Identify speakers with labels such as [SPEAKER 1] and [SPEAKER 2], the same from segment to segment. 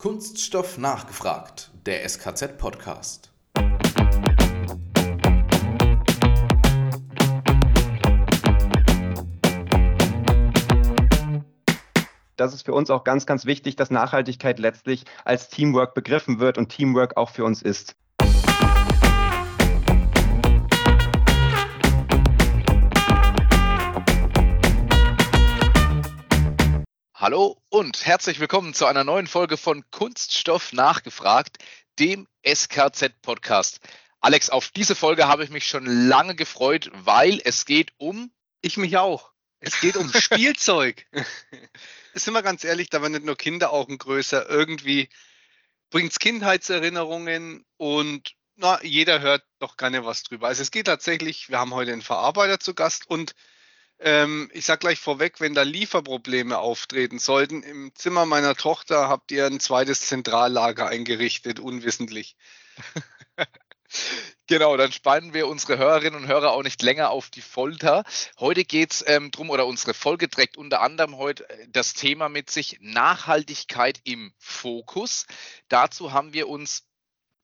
[SPEAKER 1] Kunststoff nachgefragt, der SKZ-Podcast.
[SPEAKER 2] Das ist für uns auch ganz, ganz wichtig, dass Nachhaltigkeit letztlich als Teamwork begriffen wird und Teamwork auch für uns ist.
[SPEAKER 1] Hallo und herzlich willkommen zu einer neuen Folge von Kunststoff nachgefragt, dem SKZ-Podcast. Alex, auf diese Folge habe ich mich schon lange gefreut, weil es geht um.
[SPEAKER 3] Ich mich auch. Es geht um Spielzeug. Sind wir ganz ehrlich, da werden nicht nur Kinderaugen größer. Irgendwie bringt es Kindheitserinnerungen und na, jeder hört doch gerne was drüber. Also es geht tatsächlich, wir haben heute einen Verarbeiter zu Gast und ähm, ich sage gleich vorweg, wenn da Lieferprobleme auftreten sollten, im Zimmer meiner Tochter habt ihr ein zweites Zentrallager eingerichtet, unwissentlich.
[SPEAKER 1] Genau, dann spannen wir unsere Hörerinnen und Hörer auch nicht länger auf die Folter. Heute geht es ähm, drum, oder unsere Folge trägt unter anderem heute äh, das Thema mit sich Nachhaltigkeit im Fokus. Dazu haben wir uns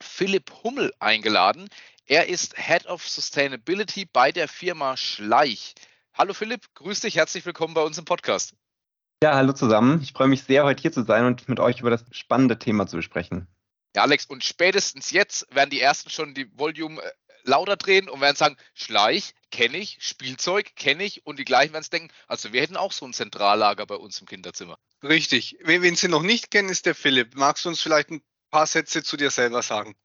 [SPEAKER 1] Philipp Hummel eingeladen. Er ist Head of Sustainability bei der Firma Schleich. Hallo Philipp, grüß dich, herzlich willkommen bei uns im Podcast.
[SPEAKER 2] Ja, hallo zusammen. Ich freue mich sehr, heute hier zu sein und mit euch über das spannende Thema zu besprechen.
[SPEAKER 1] Ja, Alex, und spätestens jetzt werden die ersten schon die Volume äh, lauter drehen und werden sagen, Schleich kenne ich, Spielzeug kenne ich und die gleichen werden es denken, also wir hätten auch so ein Zentrallager bei uns im Kinderzimmer.
[SPEAKER 3] Richtig. Wen Sie noch nicht kennen, ist der Philipp. Magst du uns vielleicht ein paar Sätze zu dir selber sagen?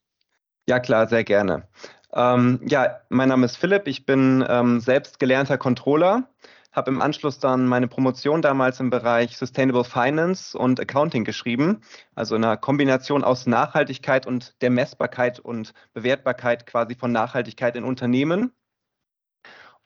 [SPEAKER 2] Ja, klar, sehr gerne. Ähm, ja, mein Name ist Philipp, ich bin ähm, selbst gelernter Controller, habe im Anschluss dann meine Promotion damals im Bereich Sustainable Finance und Accounting geschrieben, also in einer Kombination aus Nachhaltigkeit und der Messbarkeit und Bewertbarkeit quasi von Nachhaltigkeit in Unternehmen.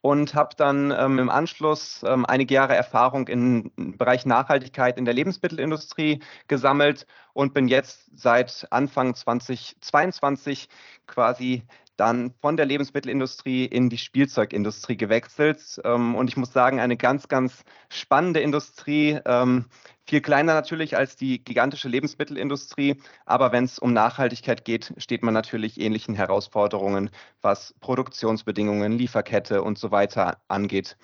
[SPEAKER 2] Und habe dann ähm, im Anschluss ähm, einige Jahre Erfahrung im Bereich Nachhaltigkeit in der Lebensmittelindustrie gesammelt und bin jetzt seit Anfang 2022 quasi dann von der Lebensmittelindustrie in die Spielzeugindustrie gewechselt. Ähm, und ich muss sagen, eine ganz, ganz spannende Industrie. Ähm, viel kleiner natürlich als die gigantische Lebensmittelindustrie. Aber wenn es um Nachhaltigkeit geht, steht man natürlich ähnlichen Herausforderungen, was Produktionsbedingungen, Lieferkette und so weiter angeht,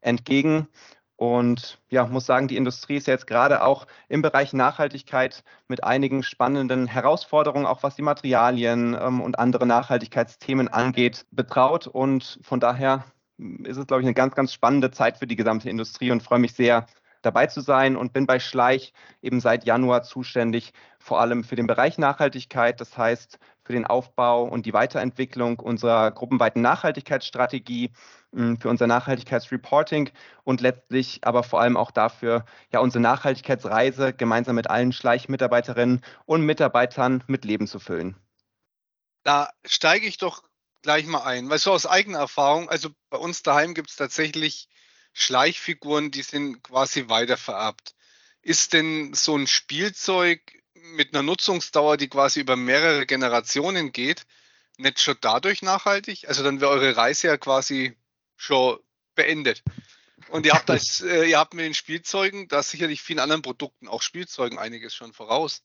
[SPEAKER 2] entgegen. Und ja, muss sagen, die Industrie ist jetzt gerade auch im Bereich Nachhaltigkeit mit einigen spannenden Herausforderungen, auch was die Materialien ähm, und andere Nachhaltigkeitsthemen angeht, betraut. Und von daher ist es, glaube ich, eine ganz, ganz spannende Zeit für die gesamte Industrie und freue mich sehr, dabei zu sein und bin bei Schleich eben seit Januar zuständig, vor allem für den Bereich Nachhaltigkeit, das heißt für den Aufbau und die Weiterentwicklung unserer gruppenweiten Nachhaltigkeitsstrategie, hm, für unser Nachhaltigkeitsreporting und letztlich aber vor allem auch dafür, ja, unsere Nachhaltigkeitsreise gemeinsam mit allen Schleich-Mitarbeiterinnen und Mitarbeitern mit Leben zu füllen.
[SPEAKER 3] Da steige ich doch gleich mal ein. Weißt du, aus eigener Erfahrung, also bei uns daheim gibt es tatsächlich Schleichfiguren, die sind quasi weitervererbt. Ist denn so ein Spielzeug mit einer Nutzungsdauer, die quasi über mehrere Generationen geht, nicht schon dadurch nachhaltig? Also dann wäre eure Reise ja quasi schon beendet. Und ihr habt, als, äh, ihr habt mit den Spielzeugen, da sicherlich vielen anderen Produkten, auch Spielzeugen, einiges schon voraus.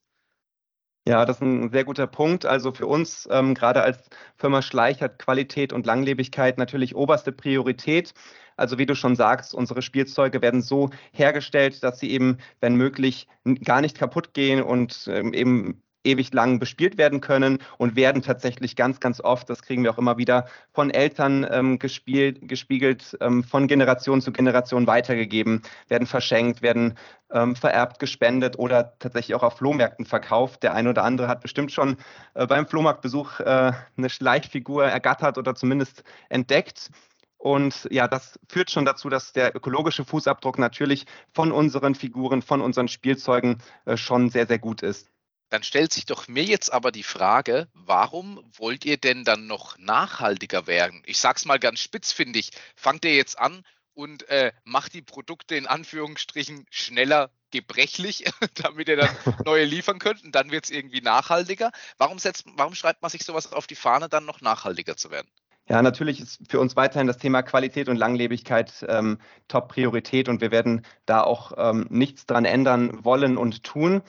[SPEAKER 2] Ja, das ist ein sehr guter Punkt. Also für uns, ähm, gerade als Firma Schleich, hat Qualität und Langlebigkeit natürlich oberste Priorität. Also wie du schon sagst, unsere Spielzeuge werden so hergestellt, dass sie eben, wenn möglich, gar nicht kaputt gehen und ähm, eben ewig lang bespielt werden können und werden tatsächlich ganz, ganz oft, das kriegen wir auch immer wieder von Eltern ähm, gespielt, gespiegelt, ähm, von Generation zu Generation weitergegeben, werden verschenkt, werden ähm, vererbt, gespendet oder tatsächlich auch auf Flohmärkten verkauft. Der eine oder andere hat bestimmt schon äh, beim Flohmarktbesuch äh, eine Schleichfigur ergattert oder zumindest entdeckt. Und ja, das führt schon dazu, dass der ökologische Fußabdruck natürlich von unseren Figuren, von unseren Spielzeugen äh, schon sehr, sehr gut ist.
[SPEAKER 1] Dann stellt sich doch mir jetzt aber die Frage, warum wollt ihr denn dann noch nachhaltiger werden? Ich sag's mal ganz spitzfindig. Fangt ihr jetzt an und äh, macht die Produkte in Anführungsstrichen schneller gebrechlich, damit ihr dann neue liefern könnt und dann wird es irgendwie nachhaltiger. Warum, setzt, warum schreibt man sich sowas auf die Fahne, dann noch nachhaltiger zu werden?
[SPEAKER 2] Ja, natürlich ist für uns weiterhin das Thema Qualität und Langlebigkeit ähm, Top-Priorität und wir werden da auch ähm, nichts dran ändern wollen und tun.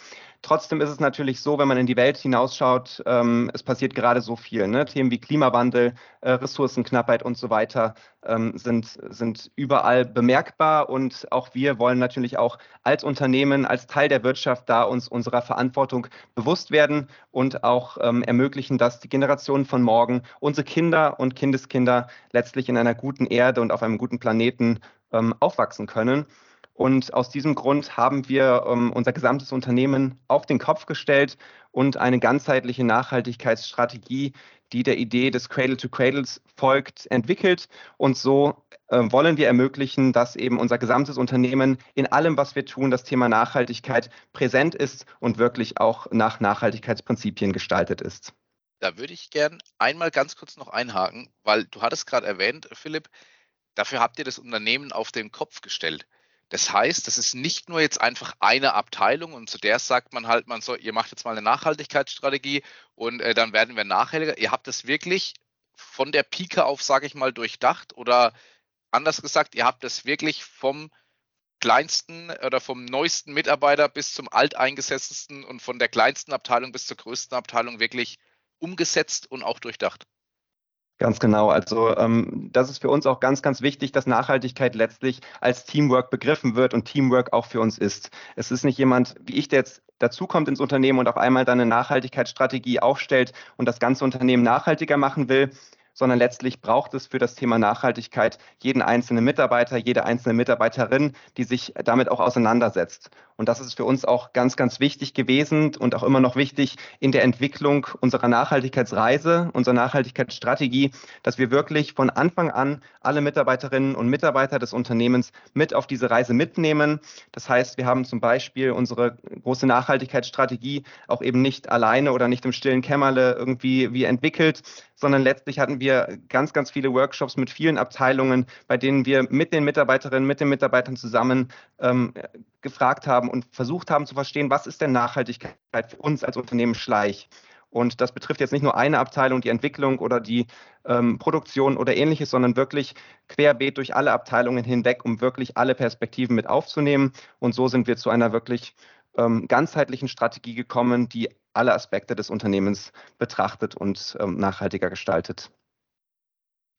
[SPEAKER 2] Trotzdem ist es natürlich so, wenn man in die Welt hinausschaut, ähm, es passiert gerade so viel. Ne? Themen wie Klimawandel, äh, Ressourcenknappheit und so weiter ähm, sind, sind überall bemerkbar. Und auch wir wollen natürlich auch als Unternehmen, als Teil der Wirtschaft da uns unserer Verantwortung bewusst werden und auch ähm, ermöglichen, dass die Generationen von morgen, unsere Kinder und Kindeskinder letztlich in einer guten Erde und auf einem guten Planeten ähm, aufwachsen können. Und aus diesem Grund haben wir ähm, unser gesamtes Unternehmen auf den Kopf gestellt und eine ganzheitliche Nachhaltigkeitsstrategie, die der Idee des Cradle to Cradles folgt, entwickelt. Und so äh, wollen wir ermöglichen, dass eben unser gesamtes Unternehmen in allem, was wir tun, das Thema Nachhaltigkeit präsent ist und wirklich auch nach Nachhaltigkeitsprinzipien gestaltet ist.
[SPEAKER 1] Da würde ich gern einmal ganz kurz noch einhaken, weil du hattest gerade erwähnt, Philipp, dafür habt ihr das Unternehmen auf den Kopf gestellt. Das heißt, das ist nicht nur jetzt einfach eine Abteilung und zu der sagt man halt, man soll, ihr macht jetzt mal eine Nachhaltigkeitsstrategie und äh, dann werden wir nachhaltiger. Ihr habt das wirklich von der Pike auf, sage ich mal, durchdacht oder anders gesagt, ihr habt das wirklich vom kleinsten oder vom neuesten Mitarbeiter bis zum alteingesetztesten und von der kleinsten Abteilung bis zur größten Abteilung wirklich umgesetzt und auch durchdacht.
[SPEAKER 2] Ganz genau. Also ähm, das ist für uns auch ganz, ganz wichtig, dass Nachhaltigkeit letztlich als Teamwork begriffen wird und Teamwork auch für uns ist. Es ist nicht jemand wie ich, der jetzt dazukommt ins Unternehmen und auf einmal dann eine Nachhaltigkeitsstrategie aufstellt und das ganze Unternehmen nachhaltiger machen will, sondern letztlich braucht es für das Thema Nachhaltigkeit jeden einzelnen Mitarbeiter, jede einzelne Mitarbeiterin, die sich damit auch auseinandersetzt. Und das ist für uns auch ganz, ganz wichtig gewesen und auch immer noch wichtig in der Entwicklung unserer Nachhaltigkeitsreise, unserer Nachhaltigkeitsstrategie, dass wir wirklich von Anfang an alle Mitarbeiterinnen und Mitarbeiter des Unternehmens mit auf diese Reise mitnehmen. Das heißt, wir haben zum Beispiel unsere große Nachhaltigkeitsstrategie auch eben nicht alleine oder nicht im stillen Kämmerle irgendwie wie entwickelt, sondern letztlich hatten wir ganz, ganz viele Workshops mit vielen Abteilungen, bei denen wir mit den Mitarbeiterinnen, mit den Mitarbeitern zusammen ähm, gefragt haben und versucht haben zu verstehen, was ist denn Nachhaltigkeit für uns als Unternehmen Schleich? Und das betrifft jetzt nicht nur eine Abteilung, die Entwicklung oder die ähm, Produktion oder ähnliches, sondern wirklich querbeet durch alle Abteilungen hinweg, um wirklich alle Perspektiven mit aufzunehmen. Und so sind wir zu einer wirklich ähm, ganzheitlichen Strategie gekommen, die alle Aspekte des Unternehmens betrachtet und ähm, nachhaltiger gestaltet.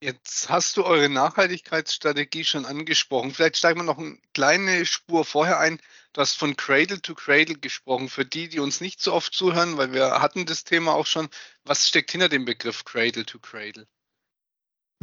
[SPEAKER 3] Jetzt hast du eure Nachhaltigkeitsstrategie schon angesprochen. Vielleicht steigen wir noch eine kleine Spur vorher ein. Du hast von Cradle to Cradle gesprochen. Für die, die uns nicht so oft zuhören, weil wir hatten das Thema auch schon. Was steckt hinter dem Begriff Cradle to Cradle?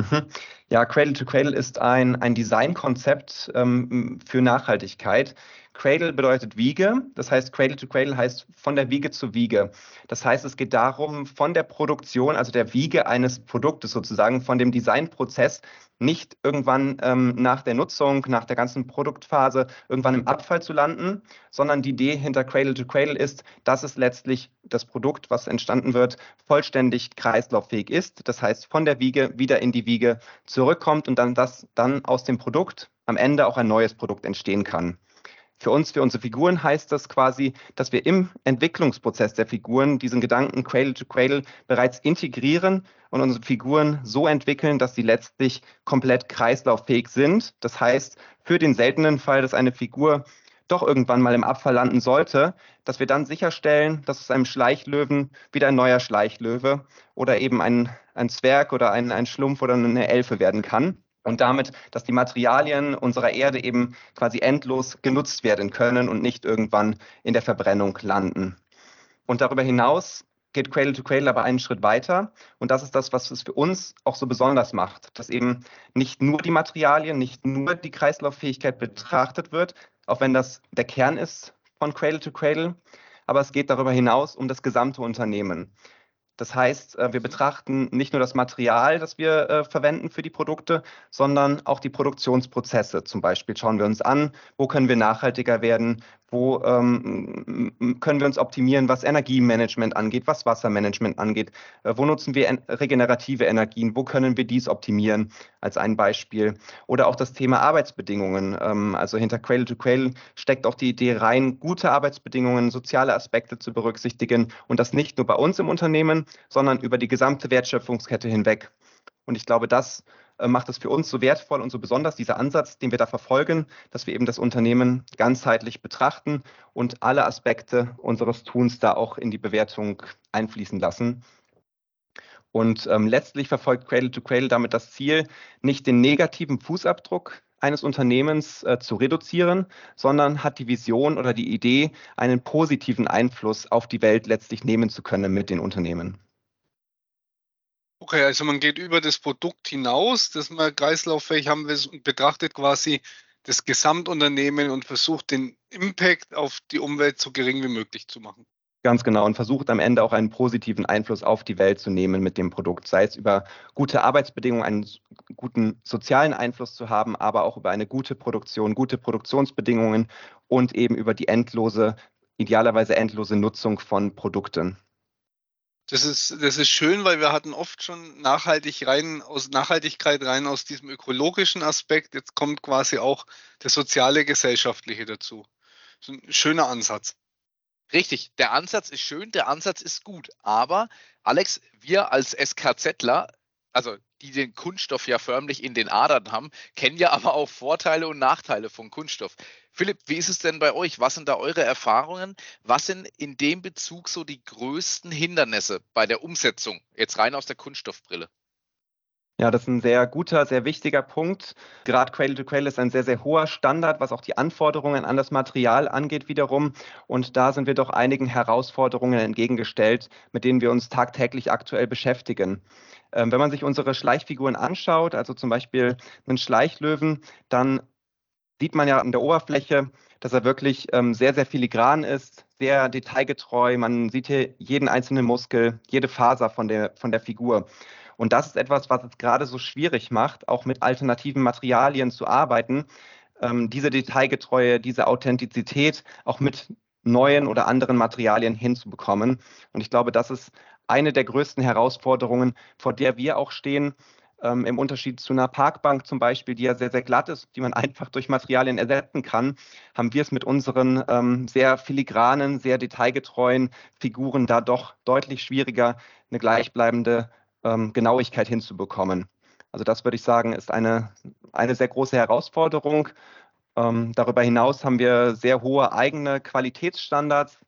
[SPEAKER 2] Mhm. Ja, Cradle to Cradle ist ein, ein Designkonzept ähm, für Nachhaltigkeit. Cradle bedeutet Wiege. Das heißt, Cradle to Cradle heißt von der Wiege zu Wiege. Das heißt, es geht darum, von der Produktion, also der Wiege eines Produktes sozusagen, von dem Designprozess nicht irgendwann ähm, nach der Nutzung, nach der ganzen Produktphase irgendwann im Abfall zu landen, sondern die Idee hinter Cradle to Cradle ist, dass es letztlich das Produkt, was entstanden wird, vollständig kreislauffähig ist. Das heißt, von der Wiege wieder in die Wiege zurückkommt und dann das dann aus dem Produkt am Ende auch ein neues Produkt entstehen kann. Für uns, für unsere Figuren heißt das quasi, dass wir im Entwicklungsprozess der Figuren diesen Gedanken Cradle to Cradle bereits integrieren und unsere Figuren so entwickeln, dass sie letztlich komplett kreislauffähig sind. Das heißt, für den seltenen Fall, dass eine Figur doch irgendwann mal im Abfall landen sollte, dass wir dann sicherstellen, dass aus einem Schleichlöwen wieder ein neuer Schleichlöwe oder eben ein, ein Zwerg oder ein, ein Schlumpf oder eine Elfe werden kann und damit, dass die Materialien unserer Erde eben quasi endlos genutzt werden können und nicht irgendwann in der Verbrennung landen. Und darüber hinaus geht Cradle to Cradle aber einen Schritt weiter. Und das ist das, was es für uns auch so besonders macht, dass eben nicht nur die Materialien, nicht nur die Kreislauffähigkeit betrachtet wird, auch wenn das der Kern ist von Cradle to Cradle, aber es geht darüber hinaus um das gesamte Unternehmen. Das heißt, äh, wir betrachten nicht nur das Material, das wir äh, verwenden für die Produkte, sondern auch die Produktionsprozesse. Zum Beispiel schauen wir uns an, wo können wir nachhaltiger werden, wo ähm, können wir uns optimieren, was Energiemanagement angeht, was Wassermanagement angeht, äh, wo nutzen wir regenerative Energien, wo können wir dies optimieren, als ein Beispiel. Oder auch das Thema Arbeitsbedingungen. Ähm, also hinter Cradle to Cradle steckt auch die Idee rein, gute Arbeitsbedingungen, soziale Aspekte zu berücksichtigen und das nicht nur bei uns im Unternehmen, sondern über die gesamte Wertschöpfungskette hinweg. Und ich glaube, das macht es für uns so wertvoll und so besonders, dieser Ansatz, den wir da verfolgen, dass wir eben das Unternehmen ganzheitlich betrachten und alle Aspekte unseres Tuns da auch in die Bewertung einfließen lassen. Und ähm, letztlich verfolgt Cradle to Cradle damit das Ziel, nicht den negativen Fußabdruck eines Unternehmens äh, zu reduzieren, sondern hat die Vision oder die Idee, einen positiven Einfluss auf die Welt letztlich nehmen zu können mit den Unternehmen.
[SPEAKER 3] Okay, also man geht über das Produkt hinaus, das man kreislauffähig haben will und betrachtet quasi das Gesamtunternehmen und versucht den Impact auf die Umwelt so gering wie möglich zu machen.
[SPEAKER 2] Ganz genau und versucht am Ende auch einen positiven Einfluss auf die Welt zu nehmen mit dem Produkt, sei es über gute Arbeitsbedingungen, einen guten sozialen Einfluss zu haben, aber auch über eine gute Produktion, gute Produktionsbedingungen und eben über die endlose, idealerweise endlose Nutzung von Produkten.
[SPEAKER 3] Das ist, das ist schön, weil wir hatten oft schon nachhaltig rein aus Nachhaltigkeit rein aus diesem ökologischen Aspekt. Jetzt kommt quasi auch der soziale, gesellschaftliche dazu. So ein schöner Ansatz.
[SPEAKER 1] Richtig, der Ansatz ist schön, der Ansatz ist gut. Aber Alex, wir als SKZler, also die den Kunststoff ja förmlich in den Adern haben, kennen ja aber auch Vorteile und Nachteile von Kunststoff. Philipp, wie ist es denn bei euch? Was sind da eure Erfahrungen? Was sind in dem Bezug so die größten Hindernisse bei der Umsetzung, jetzt rein aus der Kunststoffbrille?
[SPEAKER 2] Ja, das ist ein sehr guter, sehr wichtiger Punkt. Gerade Cradle to Cradle ist ein sehr, sehr hoher Standard, was auch die Anforderungen an das Material angeht wiederum. Und da sind wir doch einigen Herausforderungen entgegengestellt, mit denen wir uns tagtäglich aktuell beschäftigen. Ähm, wenn man sich unsere Schleichfiguren anschaut, also zum Beispiel einen Schleichlöwen, dann sieht man ja an der Oberfläche, dass er wirklich ähm, sehr, sehr filigran ist, sehr detailgetreu. Man sieht hier jeden einzelnen Muskel, jede Faser von der, von der Figur. Und das ist etwas, was es gerade so schwierig macht, auch mit alternativen Materialien zu arbeiten. Ähm, diese Detailgetreue, diese Authentizität auch mit neuen oder anderen Materialien hinzubekommen. Und ich glaube, das ist eine der größten Herausforderungen, vor der wir auch stehen. Ähm, Im Unterschied zu einer Parkbank zum Beispiel, die ja sehr, sehr glatt ist, die man einfach durch Materialien ersetzen kann, haben wir es mit unseren ähm, sehr filigranen, sehr detailgetreuen Figuren da doch deutlich schwieriger, eine gleichbleibende ähm, Genauigkeit hinzubekommen. Also das würde ich sagen, ist eine, eine sehr große Herausforderung. Ähm, darüber hinaus haben wir sehr hohe eigene Qualitätsstandards,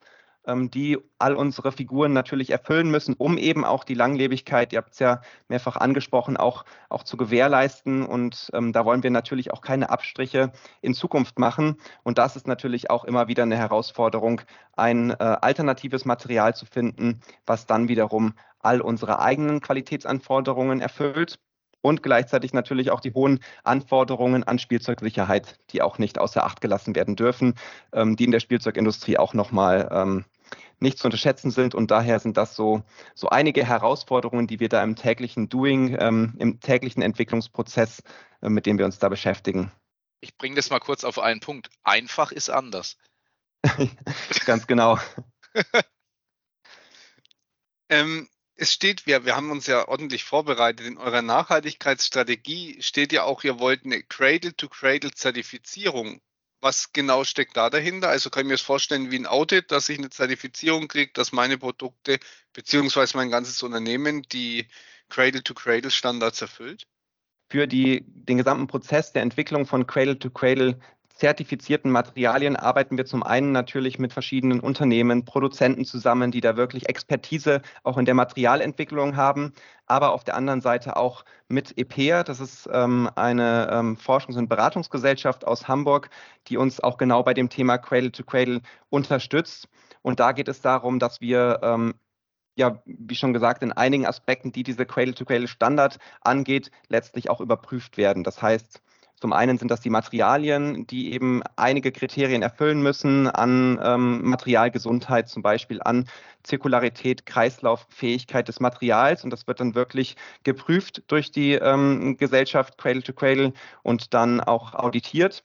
[SPEAKER 2] die all unsere Figuren natürlich erfüllen müssen, um eben auch die Langlebigkeit, ihr habt es ja mehrfach angesprochen, auch, auch zu gewährleisten. Und ähm, da wollen wir natürlich auch keine Abstriche in Zukunft machen. Und das ist natürlich auch immer wieder eine Herausforderung, ein äh, alternatives Material zu finden, was dann wiederum all unsere eigenen Qualitätsanforderungen erfüllt und gleichzeitig natürlich auch die hohen Anforderungen an Spielzeugsicherheit, die auch nicht außer Acht gelassen werden dürfen, ähm, die in der Spielzeugindustrie auch nochmal ähm, nicht zu unterschätzen sind. Und daher sind das so, so einige Herausforderungen, die wir da im täglichen Doing, ähm, im täglichen Entwicklungsprozess, äh, mit dem wir uns da beschäftigen.
[SPEAKER 1] Ich bringe das mal kurz auf einen Punkt. Einfach ist anders.
[SPEAKER 2] Ganz genau.
[SPEAKER 3] ähm, es steht, wir, wir haben uns ja ordentlich vorbereitet. In eurer Nachhaltigkeitsstrategie steht ja auch, ihr wollt eine Cradle-to-Cradle-Zertifizierung. Was genau steckt da dahinter? Also kann ich mir das vorstellen wie ein Audit, dass ich eine Zertifizierung kriege, dass meine Produkte beziehungsweise mein ganzes Unternehmen die Cradle-to-Cradle-Standards erfüllt?
[SPEAKER 2] Für die, den gesamten Prozess der Entwicklung von Cradle-to-Cradle zertifizierten Materialien arbeiten wir zum einen natürlich mit verschiedenen Unternehmen, Produzenten zusammen, die da wirklich Expertise auch in der Materialentwicklung haben, aber auf der anderen Seite auch mit EPEA. Das ist ähm, eine ähm, Forschungs- und Beratungsgesellschaft aus Hamburg, die uns auch genau bei dem Thema Cradle to Cradle unterstützt. Und da geht es darum, dass wir ähm, ja, wie schon gesagt, in einigen Aspekten, die diese Cradle-to-Cradle-Standard angeht, letztlich auch überprüft werden. Das heißt, zum einen sind das die Materialien, die eben einige Kriterien erfüllen müssen an ähm, Materialgesundheit, zum Beispiel an Zirkularität, Kreislauffähigkeit des Materials. Und das wird dann wirklich geprüft durch die ähm, Gesellschaft Cradle to Cradle und dann auch auditiert.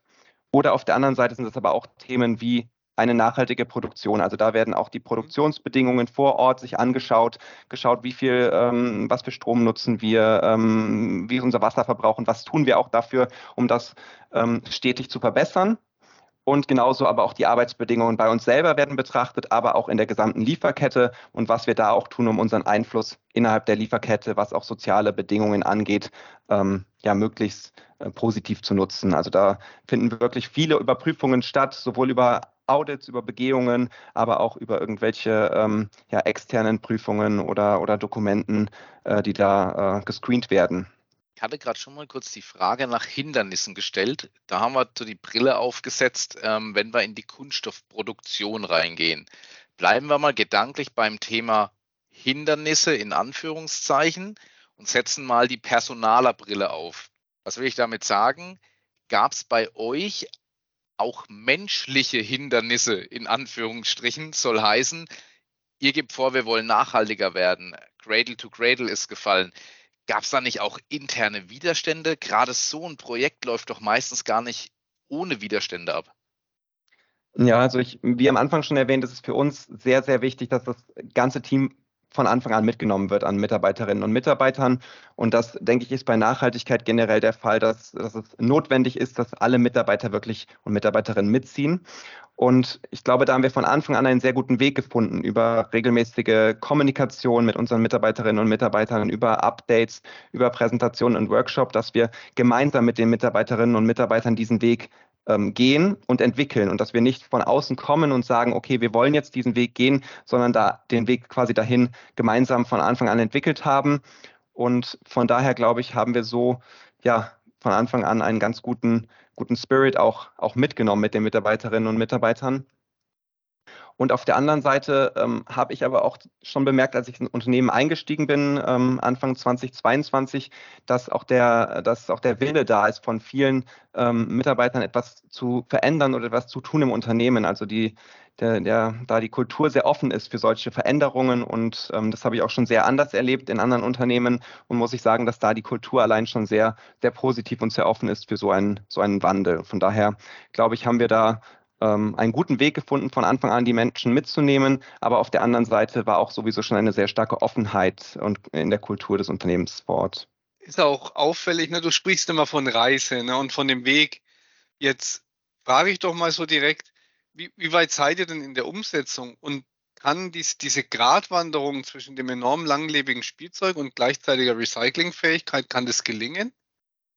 [SPEAKER 2] Oder auf der anderen Seite sind es aber auch Themen wie eine nachhaltige Produktion. Also da werden auch die Produktionsbedingungen vor Ort sich angeschaut, geschaut, wie viel, ähm, was für Strom nutzen wir, ähm, wie ist unser Wasserverbrauch und was tun wir auch dafür, um das ähm, stetig zu verbessern. und genauso aber auch die Arbeitsbedingungen bei uns selber werden betrachtet, aber auch in der gesamten Lieferkette und was wir da auch tun, um unseren Einfluss innerhalb der Lieferkette, was auch soziale Bedingungen angeht, ähm, ja möglichst äh, positiv zu nutzen. Also da finden wirklich viele Überprüfungen statt, sowohl über Audits, über Begehungen, aber auch über irgendwelche ähm, ja, externen Prüfungen oder, oder Dokumenten, äh, die da äh, gescreent werden.
[SPEAKER 1] Ich hatte gerade schon mal kurz die Frage nach Hindernissen gestellt. Da haben wir so die Brille aufgesetzt, ähm, wenn wir in die Kunststoffproduktion reingehen. Bleiben wir mal gedanklich beim Thema Hindernisse in Anführungszeichen und setzen mal die Personalerbrille auf. Was will ich damit sagen? Gab es bei euch auch menschliche Hindernisse in Anführungsstrichen? Soll heißen, ihr gebt vor, wir wollen nachhaltiger werden. Cradle to Cradle ist gefallen. Gab es da nicht auch interne Widerstände? Gerade so ein Projekt läuft doch meistens gar nicht ohne Widerstände ab.
[SPEAKER 2] Ja, also ich, wie am Anfang schon erwähnt, ist es für uns sehr, sehr wichtig, dass das ganze Team von Anfang an mitgenommen wird an Mitarbeiterinnen und Mitarbeitern. Und das, denke ich, ist bei Nachhaltigkeit generell der Fall, dass, dass es notwendig ist, dass alle Mitarbeiter wirklich und Mitarbeiterinnen mitziehen. Und ich glaube, da haben wir von Anfang an einen sehr guten Weg gefunden über regelmäßige Kommunikation mit unseren Mitarbeiterinnen und Mitarbeitern, über Updates, über Präsentationen und Workshops, dass wir gemeinsam mit den Mitarbeiterinnen und Mitarbeitern diesen Weg ähm, gehen und entwickeln und dass wir nicht von außen kommen und sagen, okay, wir wollen jetzt diesen Weg gehen, sondern da den Weg quasi dahin gemeinsam von Anfang an entwickelt haben. Und von daher, glaube ich, haben wir so ja von Anfang an einen ganz guten, guten Spirit auch, auch mitgenommen mit den Mitarbeiterinnen und Mitarbeitern. Und auf der anderen Seite ähm, habe ich aber auch schon bemerkt, als ich ins Unternehmen eingestiegen bin, ähm, Anfang 2022, dass auch der, dass auch der Wille da ist, von vielen ähm, Mitarbeitern etwas zu verändern oder etwas zu tun im Unternehmen. Also die, der, der, da die Kultur sehr offen ist für solche Veränderungen und ähm, das habe ich auch schon sehr anders erlebt in anderen Unternehmen und muss ich sagen, dass da die Kultur allein schon sehr, sehr positiv und sehr offen ist für so einen, so einen Wandel. Von daher glaube ich, haben wir da ähm, einen guten Weg gefunden, von Anfang an die Menschen mitzunehmen. Aber auf der anderen Seite war auch sowieso schon eine sehr starke Offenheit und in der Kultur des Unternehmens vor Ort.
[SPEAKER 3] Ist auch auffällig, ne? du sprichst immer von Reise ne? und von dem Weg. Jetzt frage ich doch mal so direkt, wie, wie weit seid ihr denn in der Umsetzung und kann dies, diese Gratwanderung zwischen dem enorm langlebigen Spielzeug und gleichzeitiger Recyclingfähigkeit, kann das gelingen?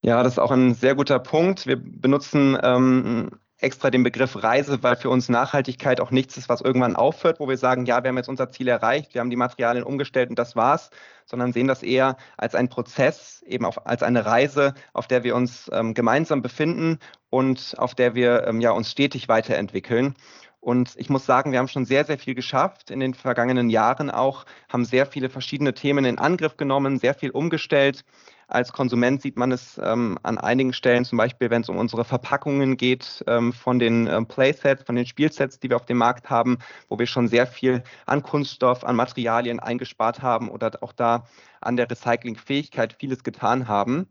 [SPEAKER 2] Ja, das ist auch ein sehr guter Punkt. Wir benutzen ähm, extra den Begriff Reise, weil für uns Nachhaltigkeit auch nichts ist, was irgendwann aufhört, wo wir sagen, ja, wir haben jetzt unser Ziel erreicht, wir haben die Materialien umgestellt und das war's, sondern sehen das eher als einen Prozess, eben auf, als eine Reise, auf der wir uns ähm, gemeinsam befinden und auf der wir ähm, ja, uns stetig weiterentwickeln. Und ich muss sagen, wir haben schon sehr, sehr viel geschafft in den vergangenen Jahren auch, haben sehr viele verschiedene Themen in Angriff genommen, sehr viel umgestellt. Als Konsument sieht man es ähm, an einigen Stellen, zum Beispiel wenn es um unsere Verpackungen geht, ähm, von den ähm, Playsets, von den Spielsets, die wir auf dem Markt haben, wo wir schon sehr viel an Kunststoff, an Materialien eingespart haben oder auch da an der Recyclingfähigkeit vieles getan haben.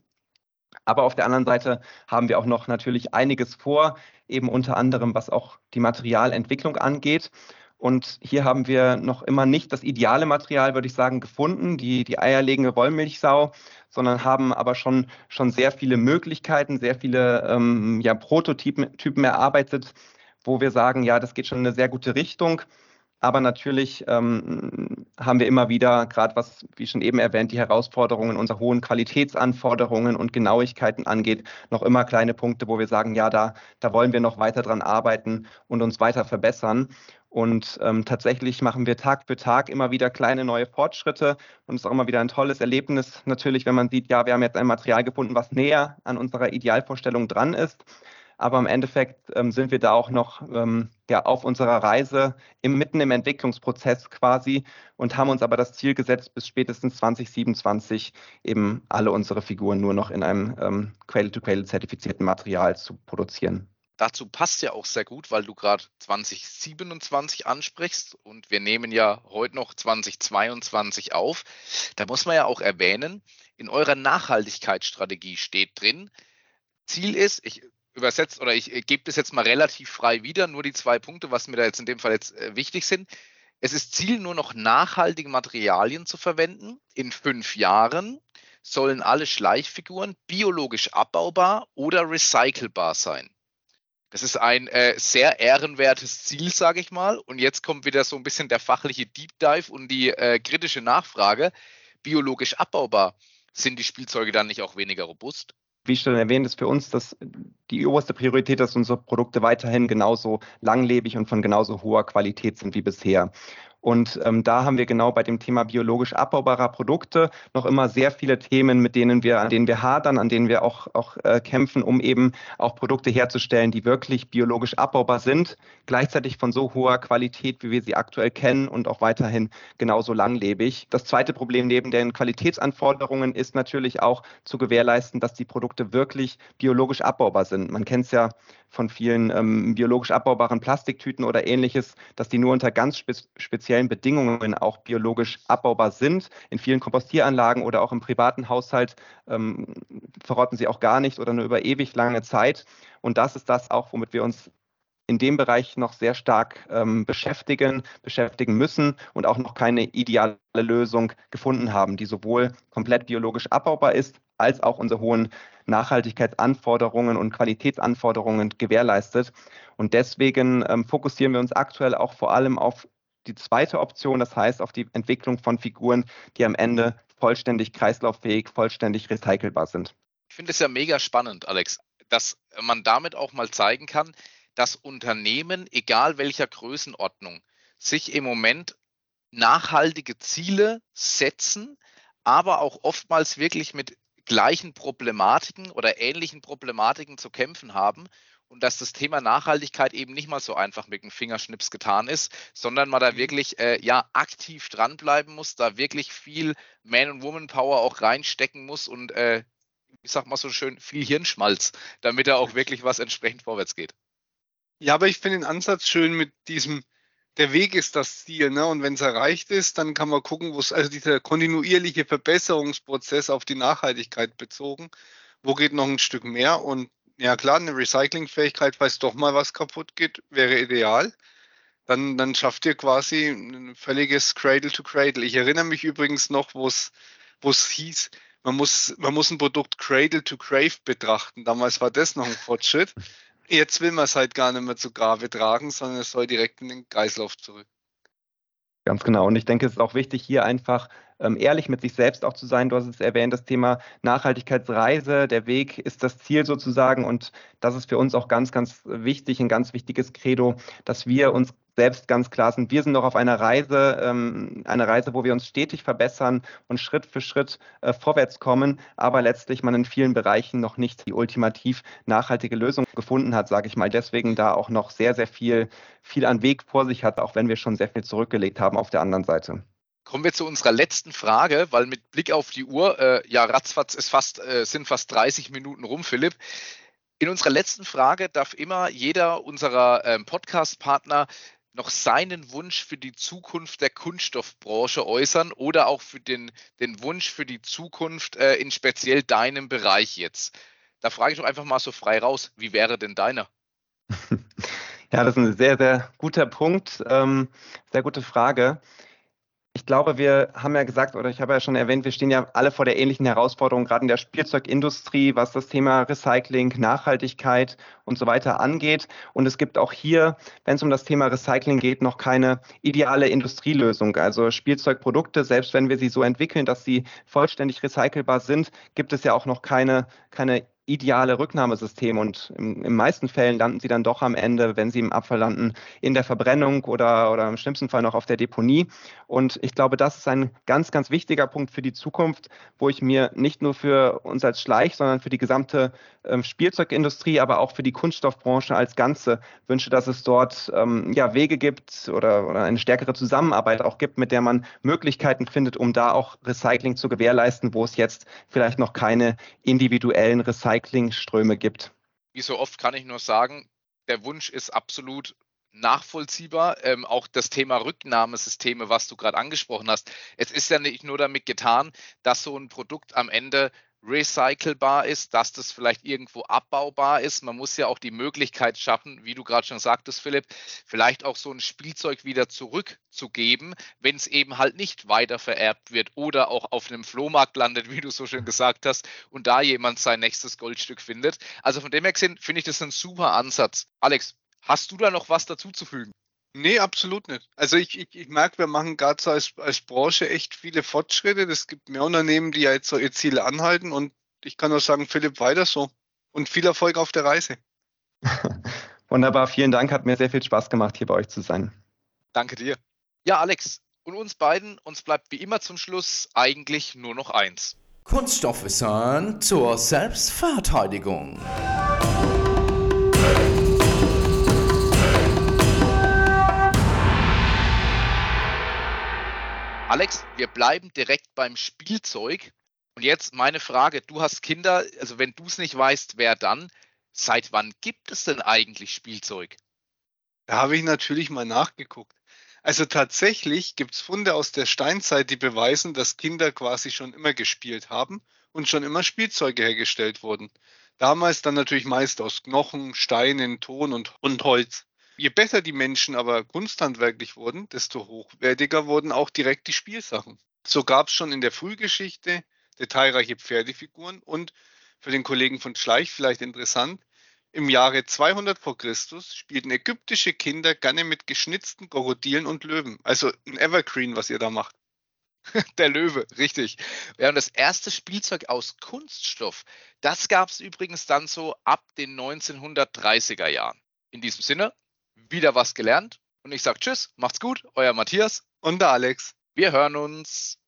[SPEAKER 2] Aber auf der anderen Seite haben wir auch noch natürlich einiges vor, eben unter anderem was auch die Materialentwicklung angeht. Und hier haben wir noch immer nicht das ideale Material, würde ich sagen, gefunden, die, die eierlegende Wollmilchsau, sondern haben aber schon, schon sehr viele Möglichkeiten, sehr viele ähm, ja, Prototypen Typen erarbeitet, wo wir sagen, ja, das geht schon in eine sehr gute Richtung. Aber natürlich ähm, haben wir immer wieder, gerade was, wie schon eben erwähnt, die Herausforderungen unserer hohen Qualitätsanforderungen und Genauigkeiten angeht, noch immer kleine Punkte, wo wir sagen, ja, da, da wollen wir noch weiter dran arbeiten und uns weiter verbessern. Und ähm, tatsächlich machen wir Tag für Tag immer wieder kleine neue Fortschritte. Und es ist auch immer wieder ein tolles Erlebnis natürlich, wenn man sieht, ja, wir haben jetzt ein Material gefunden, was näher an unserer Idealvorstellung dran ist. Aber im Endeffekt ähm, sind wir da auch noch ähm, ja, auf unserer Reise im, mitten im Entwicklungsprozess quasi und haben uns aber das Ziel gesetzt, bis spätestens 2027 eben alle unsere Figuren nur noch in einem ähm, Cradle-to-Cradle zertifizierten Material zu produzieren.
[SPEAKER 1] Dazu passt ja auch sehr gut, weil du gerade 2027 ansprichst und wir nehmen ja heute noch 2022 auf. Da muss man ja auch erwähnen, in eurer Nachhaltigkeitsstrategie steht drin, Ziel ist, ich übersetze oder ich gebe das jetzt mal relativ frei wieder, nur die zwei Punkte, was mir da jetzt in dem Fall jetzt äh, wichtig sind. Es ist Ziel, nur noch nachhaltige Materialien zu verwenden. In fünf Jahren sollen alle Schleichfiguren biologisch abbaubar oder recycelbar sein. Das ist ein äh, sehr ehrenwertes Ziel, sage ich mal. Und jetzt kommt wieder so ein bisschen der fachliche Deep Dive und die äh, kritische Nachfrage. Biologisch abbaubar. Sind die Spielzeuge dann nicht auch weniger robust?
[SPEAKER 2] Wie schon erwähnt, ist für uns das die oberste Priorität, dass unsere Produkte weiterhin genauso langlebig und von genauso hoher Qualität sind wie bisher. Und ähm, da haben wir genau bei dem Thema biologisch abbaubarer Produkte noch immer sehr viele Themen, mit denen wir, an denen wir hadern, an denen wir auch, auch äh, kämpfen, um eben auch Produkte herzustellen, die wirklich biologisch abbaubar sind, gleichzeitig von so hoher Qualität, wie wir sie aktuell kennen und auch weiterhin genauso langlebig. Das zweite Problem neben den Qualitätsanforderungen ist natürlich auch zu gewährleisten, dass die Produkte wirklich biologisch abbaubar sind. Man kennt es ja von vielen ähm, biologisch abbaubaren Plastiktüten oder ähnliches, dass die nur unter ganz spe speziellen Bedingungen auch biologisch abbaubar sind. In vielen Kompostieranlagen oder auch im privaten Haushalt ähm, verrotten sie auch gar nicht oder nur über ewig lange Zeit. Und das ist das auch, womit wir uns in dem Bereich noch sehr stark ähm, beschäftigen, beschäftigen müssen und auch noch keine ideale Lösung gefunden haben, die sowohl komplett biologisch abbaubar ist, als auch unsere hohen Nachhaltigkeitsanforderungen und Qualitätsanforderungen gewährleistet. Und deswegen ähm, fokussieren wir uns aktuell auch vor allem auf die zweite Option, das heißt auf die Entwicklung von Figuren, die am Ende vollständig kreislauffähig, vollständig recycelbar sind.
[SPEAKER 1] Ich finde es ja mega spannend, Alex, dass man damit auch mal zeigen kann, dass Unternehmen, egal welcher Größenordnung, sich im Moment nachhaltige Ziele setzen, aber auch oftmals wirklich mit gleichen Problematiken oder ähnlichen Problematiken zu kämpfen haben und dass das Thema Nachhaltigkeit eben nicht mal so einfach mit dem Fingerschnips getan ist, sondern man da mhm. wirklich äh, ja aktiv dranbleiben muss, da wirklich viel Man- und Woman-Power auch reinstecken muss und äh, ich sag mal so schön, viel Hirnschmalz, damit da auch wirklich was entsprechend vorwärts geht.
[SPEAKER 3] Ja, aber ich finde den Ansatz schön mit diesem, der Weg ist das Ziel, ne? Und wenn es erreicht ist, dann kann man gucken, wo es, also dieser kontinuierliche Verbesserungsprozess auf die Nachhaltigkeit bezogen, wo geht noch ein Stück mehr und ja klar, eine Recyclingfähigkeit, falls doch mal was kaputt geht, wäre ideal. Dann, dann schafft ihr quasi ein völliges Cradle to Cradle. Ich erinnere mich übrigens noch, wo es, wo es hieß, man muss, man muss ein Produkt Cradle to Grave betrachten. Damals war das noch ein Fortschritt. Jetzt will man es halt gar nicht mehr zu Grave tragen, sondern es soll direkt in den Kreislauf zurück.
[SPEAKER 2] Ganz genau. Und ich denke, es ist auch wichtig, hier einfach ähm, ehrlich mit sich selbst auch zu sein. Du hast es erwähnt, das Thema Nachhaltigkeitsreise, der Weg ist das Ziel sozusagen. Und das ist für uns auch ganz, ganz wichtig, ein ganz wichtiges Credo, dass wir uns selbst ganz klar sind, wir sind noch auf einer Reise, ähm, eine Reise, wo wir uns stetig verbessern und Schritt für Schritt äh, vorwärts kommen, aber letztlich man in vielen Bereichen noch nicht die ultimativ nachhaltige Lösung gefunden hat, sage ich mal. Deswegen da auch noch sehr, sehr viel, viel an Weg vor sich hat, auch wenn wir schon sehr viel zurückgelegt haben auf der anderen Seite.
[SPEAKER 1] Kommen wir zu unserer letzten Frage, weil mit Blick auf die Uhr, äh, ja, ratzfatz ist fast, äh, sind fast 30 Minuten rum, Philipp. In unserer letzten Frage darf immer jeder unserer ähm, Podcast-Partner noch seinen Wunsch für die Zukunft der Kunststoffbranche äußern oder auch für den, den Wunsch für die Zukunft äh, in speziell deinem Bereich jetzt. Da frage ich doch einfach mal so frei raus, wie wäre denn deiner?
[SPEAKER 2] Ja, das ist ein sehr, sehr guter Punkt, ähm, sehr gute Frage. Ich glaube, wir haben ja gesagt, oder ich habe ja schon erwähnt, wir stehen ja alle vor der ähnlichen Herausforderung, gerade in der Spielzeugindustrie, was das Thema Recycling, Nachhaltigkeit und so weiter angeht. Und es gibt auch hier, wenn es um das Thema Recycling geht, noch keine ideale Industrielösung. Also Spielzeugprodukte, selbst wenn wir sie so entwickeln, dass sie vollständig recycelbar sind, gibt es ja auch noch keine, keine ideale Rücknahmesystem und in den meisten Fällen landen sie dann doch am Ende, wenn sie im Abfall landen, in der Verbrennung oder, oder im schlimmsten Fall noch auf der Deponie. Und ich glaube, das ist ein ganz, ganz wichtiger Punkt für die Zukunft, wo ich mir nicht nur für uns als Schleich, sondern für die gesamte ähm, Spielzeugindustrie, aber auch für die Kunststoffbranche als Ganze wünsche, dass es dort ähm, ja, Wege gibt oder, oder eine stärkere Zusammenarbeit auch gibt, mit der man Möglichkeiten findet, um da auch Recycling zu gewährleisten, wo es jetzt vielleicht noch keine individuellen Recyclingströme gibt.
[SPEAKER 1] Wie so oft kann ich nur sagen, der Wunsch ist absolut nachvollziehbar. Ähm, auch das Thema Rücknahmesysteme, was du gerade angesprochen hast. Es ist ja nicht nur damit getan, dass so ein Produkt am Ende recycelbar ist, dass das vielleicht irgendwo abbaubar ist. Man muss ja auch die Möglichkeit schaffen, wie du gerade schon sagtest, Philipp, vielleicht auch so ein Spielzeug wieder zurückzugeben, wenn es eben halt nicht weiter vererbt wird oder auch auf einem Flohmarkt landet, wie du so schön gesagt hast, und da jemand sein nächstes Goldstück findet. Also von dem her gesehen finde ich das ein super Ansatz. Alex, hast du da noch was dazuzufügen?
[SPEAKER 3] Nee, absolut nicht. Also ich, ich, ich merke, wir machen gerade so als, als Branche echt viele Fortschritte. Es gibt mehr Unternehmen, die ja jetzt so ihr Ziele anhalten und ich kann nur sagen, Philipp, weiter so und viel Erfolg auf der Reise.
[SPEAKER 2] Wunderbar, vielen Dank. Hat mir sehr viel Spaß gemacht, hier bei euch zu sein.
[SPEAKER 1] Danke dir. Ja, Alex, und uns beiden, uns bleibt wie immer zum Schluss eigentlich nur noch eins.
[SPEAKER 4] Kunststoffwissern zur Selbstverteidigung.
[SPEAKER 1] Alex, wir bleiben direkt beim Spielzeug. Und jetzt meine Frage, du hast Kinder, also wenn du es nicht weißt, wer dann? Seit wann gibt es denn eigentlich Spielzeug?
[SPEAKER 3] Da habe ich natürlich mal nachgeguckt. Also tatsächlich gibt es Funde aus der Steinzeit, die beweisen, dass Kinder quasi schon immer gespielt haben und schon immer Spielzeuge hergestellt wurden. Damals dann natürlich meist aus Knochen, Steinen, Ton und, und Holz. Je besser die Menschen aber kunsthandwerklich wurden, desto hochwertiger wurden auch direkt die Spielsachen. So gab es schon in der Frühgeschichte detailreiche Pferdefiguren und für den Kollegen von Schleich vielleicht interessant, im Jahre 200 vor Christus spielten ägyptische Kinder gerne mit geschnitzten Krokodilen und Löwen. Also ein Evergreen, was ihr da macht.
[SPEAKER 1] Der Löwe, richtig. Ja, und das erste Spielzeug aus Kunststoff, das gab es übrigens dann so ab den 1930er Jahren. In diesem Sinne, wieder was gelernt. Und ich sage Tschüss, macht's gut, euer Matthias
[SPEAKER 3] und der Alex.
[SPEAKER 1] Wir hören uns.